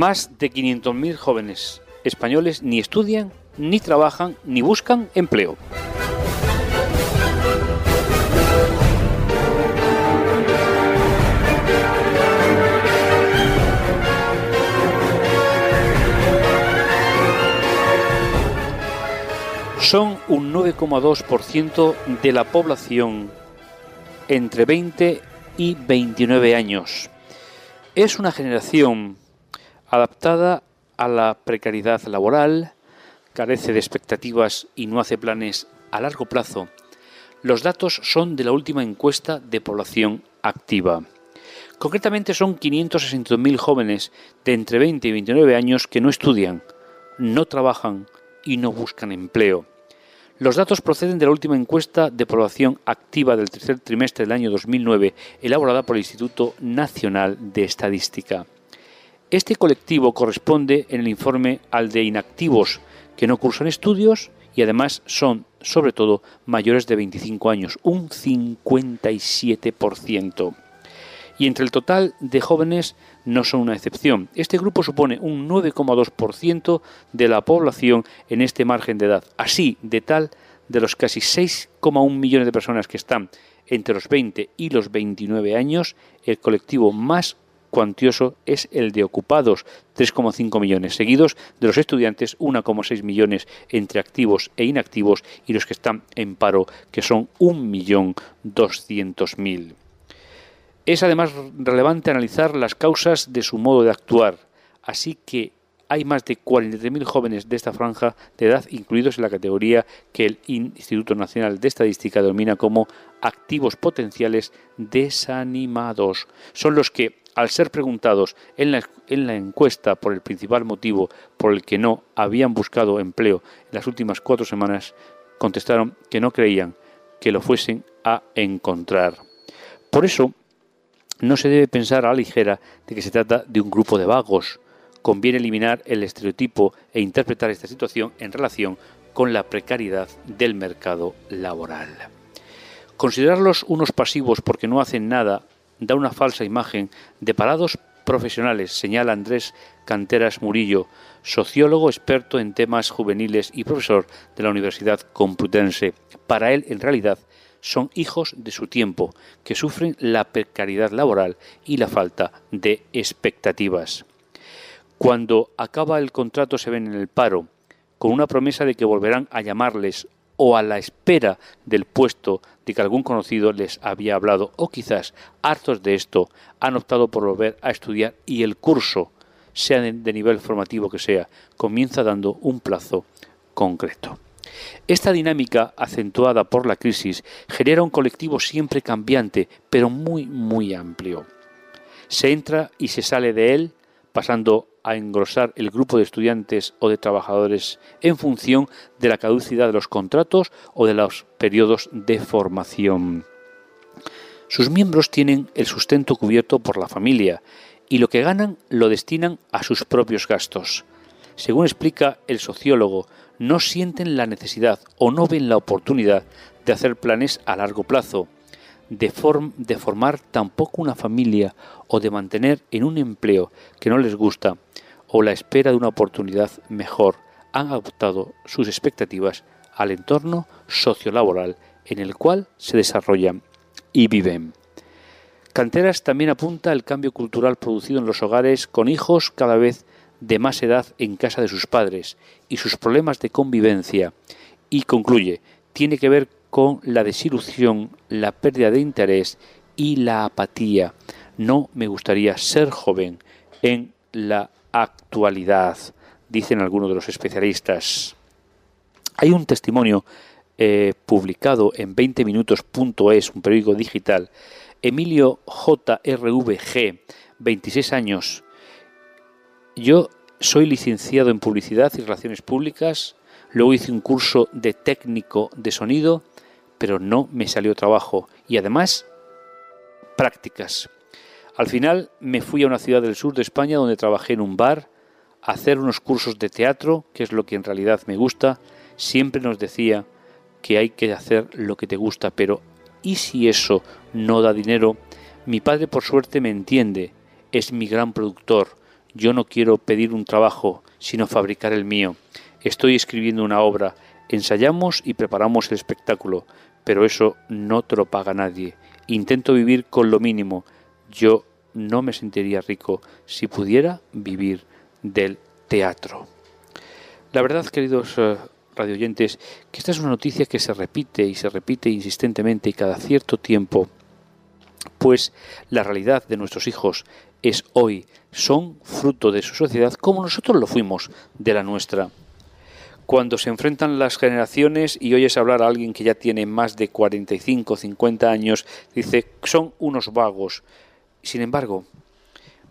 Más de 500.000 jóvenes españoles ni estudian, ni trabajan, ni buscan empleo. Son un 9,2% de la población entre 20 y 29 años. Es una generación adaptada a la precariedad laboral, carece de expectativas y no hace planes a largo plazo. Los datos son de la última encuesta de población activa. Concretamente son 560.000 jóvenes de entre 20 y 29 años que no estudian, no trabajan y no buscan empleo. Los datos proceden de la última encuesta de población activa del tercer trimestre del año 2009, elaborada por el Instituto Nacional de Estadística. Este colectivo corresponde en el informe al de inactivos que no cursan estudios y además son, sobre todo, mayores de 25 años, un 57% y entre el total de jóvenes no son una excepción. Este grupo supone un 9,2% de la población en este margen de edad. Así, de tal, de los casi 6,1 millones de personas que están entre los 20 y los 29 años, el colectivo más cuantioso es el de ocupados, 3,5 millones, seguidos de los estudiantes, 1,6 millones entre activos e inactivos, y los que están en paro, que son 1.200.000. Es además relevante analizar las causas de su modo de actuar, así que hay más de 43.000 jóvenes de esta franja de edad incluidos en la categoría que el Instituto Nacional de Estadística denomina como activos potenciales desanimados. Son los que, al ser preguntados en la, en la, encuesta por el principal motivo por el que no habían buscado empleo en las últimas cuatro semanas, contestaron que no creían que lo fuesen a encontrar. Por eso, no se debe pensar a la ligera de que se trata de un grupo de vagos. Conviene eliminar el estereotipo e interpretar esta situación en relación con la precariedad del mercado laboral. Considerarlos unos pasivos porque no hacen nada da una falsa imagen de parados profesionales, señala Andrés Canteras Murillo, sociólogo experto en temas juveniles y profesor de la Universidad Complutense. Para él, en realidad, son hijos de su tiempo, que sufren la precariedad laboral y la falta de expectativas. Cuando acaba el contrato se ven en el paro, con una promesa de que volverán a llamarles o a la espera del puesto de que algún conocido les había hablado, o quizás, hartos de esto, han optado por volver a estudiar y el curso, sea de nivel formativo que sea, comienza dando un plazo concreto. Esta dinámica, acentuada por la crisis, genera un colectivo siempre cambiante, pero muy, muy amplio. Se entra y se sale de él, pasando a engrosar el grupo de estudiantes o de trabajadores en función de la caducidad de los contratos o de los periodos de formación. Sus miembros tienen el sustento cubierto por la familia y lo que ganan lo destinan a sus propios gastos. Según explica el sociólogo no sienten la necesidad o no ven la oportunidad de hacer planes a largo plazo, de, formar tampoco una familia o de mantener en un empleo que no les gusta o la espera de una oportunidad mejor, han adoptado sus expectativas al entorno sociolaboral en el cual se desarrollan y viven. Canteras también apunta el cambio cultural producido en los hogares con hijos cada vez de más edad en casa de sus padres y sus problemas de convivencia y concluye, tiene que ver con la desilusión, la pérdida de interés y la apatía. No me gustaría ser joven en la actualidad, dicen algunos de los especialistas. Hay un testimonio eh, publicado en 20minutos.es, un periódico digital. Emilio JRVG, 26 años, yo soy licenciado en Publicidad y Relaciones Públicas, luego hice un curso de técnico de sonido, pero no me salió trabajo y además prácticas. Al final me fui a una ciudad del sur de España donde trabajé en un bar, a hacer unos cursos de teatro, que es lo que en realidad me gusta. Siempre nos decía que hay que hacer lo que te gusta, pero ¿y si eso no da dinero? Mi padre por suerte me entiende, es mi gran productor, Yo no quiero pedir un trabajo, sino fabricar el mío. Estoy escribiendo una obra. Ensayamos y preparamos el espectáculo, pero eso no te lo paga nadie. Intento vivir con lo mínimo. Yo no me sentiría rico si pudiera vivir del teatro. La verdad, queridos eh, radioyentes, que esta es una noticia que se repite y se repite insistentemente y cada cierto tiempo, pues la realidad de nuestros hijos es hoy, son fruto de su sociedad como nosotros lo fuimos de la nuestra. Cuando se enfrentan las generaciones y oyes hablar a alguien que ya tiene más de 45 o 50 años, dice, son unos vagos. Sin embargo,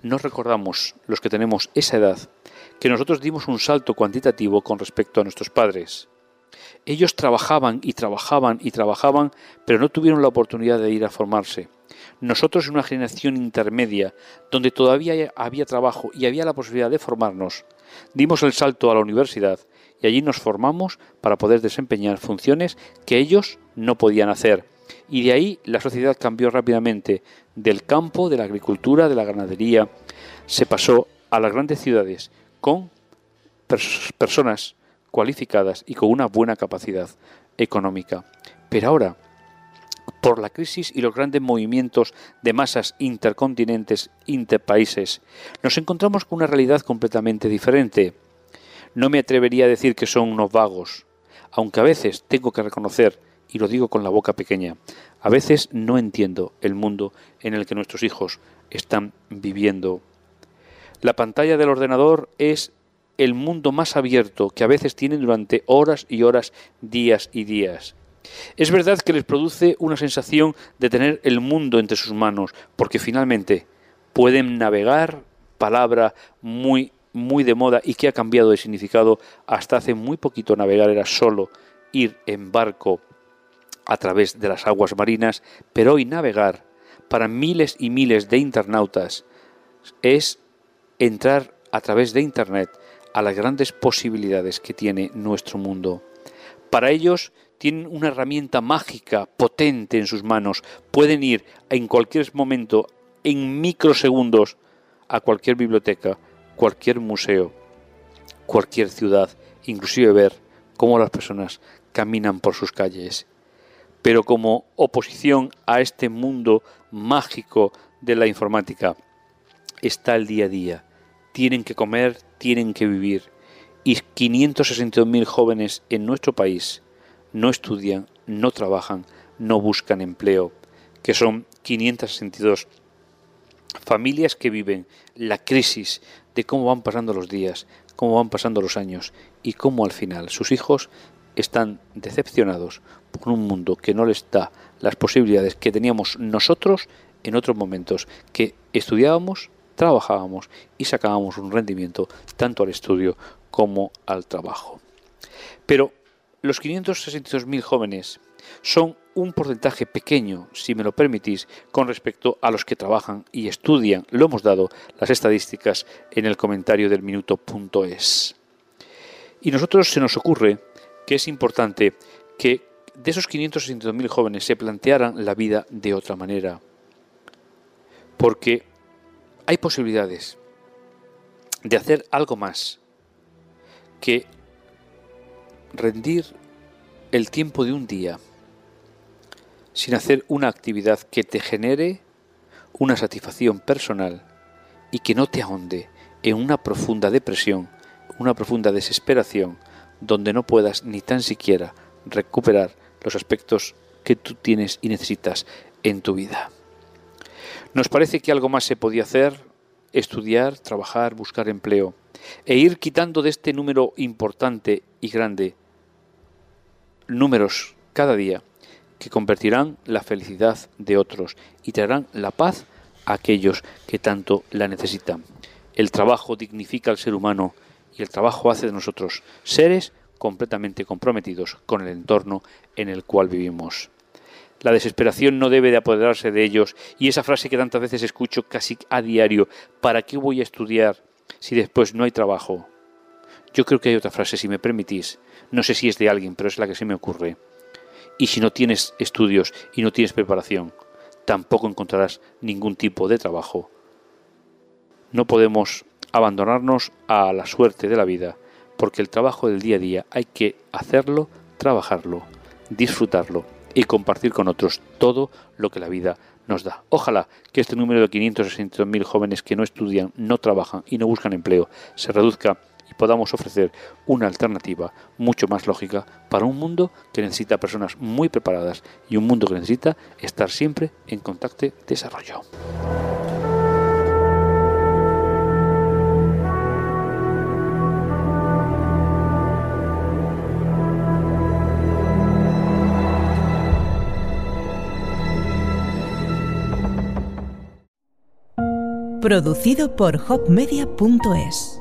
no recordamos, los que tenemos esa edad, que nosotros dimos un salto cuantitativo con respecto a nuestros padres. Ellos trabajaban y trabajaban y trabajaban, pero no tuvieron la oportunidad de ir a formarse. Nosotros en una generación intermedia, donde todavía había trabajo y había la posibilidad de formarnos, dimos el salto a la universidad y allí nos formamos para poder desempeñar funciones que ellos no podían hacer. Y de ahí la sociedad cambió rápidamente del campo, de la agricultura, de la ganadería, se pasó a las grandes ciudades con personas cualificadas y con una buena capacidad económica. Pero ahora, por la crisis y los grandes movimientos de masas intercontinentes, interpaíses, nos encontramos con una realidad completamente diferente. No me atrevería a decir que son unos vagos, aunque a veces tengo que reconocer, y lo digo con la boca pequeña, a veces no entiendo el mundo en el que nuestros hijos están viviendo. La pantalla del ordenador es el mundo más abierto que a veces tienen durante horas y horas, días y días. Es verdad que les produce una sensación de tener el mundo entre sus manos, porque finalmente pueden navegar, palabra muy muy de moda y que ha cambiado de significado hasta hace muy poquito navegar era solo ir en barco a través de las aguas marinas, pero hoy navegar para miles y miles de internautas es entrar a través de Internet a las grandes posibilidades que tiene nuestro mundo. Para ellos tienen una herramienta mágica, potente en sus manos. Pueden ir en cualquier momento, en microsegundos, a cualquier biblioteca, cualquier museo, cualquier ciudad, inclusive ver cómo las personas caminan por sus calles. Pero como oposición a este mundo mágico de la informática está el día a día. Tienen que comer, tienen que vivir. Y 562.000 jóvenes en nuestro país no estudian, no trabajan, no buscan empleo, que son 562 familias que viven la crisis de cómo van pasando los días, cómo van pasando los años y cómo al final sus hijos están decepcionados por un mundo que no les da las posibilidades que teníamos nosotros en otros momentos, que estudiábamos, trabajábamos y sacábamos un rendimiento tanto al estudio como al trabajo. Pero los 562.000 jóvenes son un porcentaje pequeño, si me lo permitís, con respecto a los que trabajan y estudian. Lo hemos dado las estadísticas en el comentario del minuto.es. Y nosotros se nos ocurre que es importante que de esos 562.000 jóvenes se plantearan la vida de otra manera. Porque hay posibilidades de hacer algo más que rendir el tiempo de un día sin hacer una actividad que te genere una satisfacción personal y que no te ahonde en una profunda depresión, una profunda desesperación, donde no puedas ni tan siquiera recuperar los aspectos que tú tienes y necesitas en tu vida. Nos parece que algo más se podía hacer, estudiar, trabajar, buscar empleo, e ir quitando de este número importante y grande números cada día que convertirán la felicidad de otros y traerán la paz a aquellos que tanto la necesitan. El trabajo dignifica al ser humano y el trabajo hace de nosotros seres completamente comprometidos con el entorno en el cual vivimos. La desesperación no debe de apoderarse de ellos y esa frase que tantas veces escucho casi a diario, ¿para qué voy a estudiar si después no hay trabajo? Yo creo que hay otra frase, si me permitís, no sé si es de alguien, pero es la que se me ocurre. Y si no tienes estudios y no tienes preparación, tampoco encontrarás ningún tipo de trabajo. No podemos abandonarnos a la suerte de la vida, porque el trabajo del día a día hay que hacerlo, trabajarlo, disfrutarlo y compartir con otros todo lo que la vida nos da. Ojalá que este número de 562.000 jóvenes que no estudian, no trabajan y no buscan empleo se reduzca y podamos ofrecer una alternativa mucho más lógica para un mundo que necesita personas muy preparadas y un mundo que necesita estar siempre en contacto desarrollo. Producido por hopmedia.es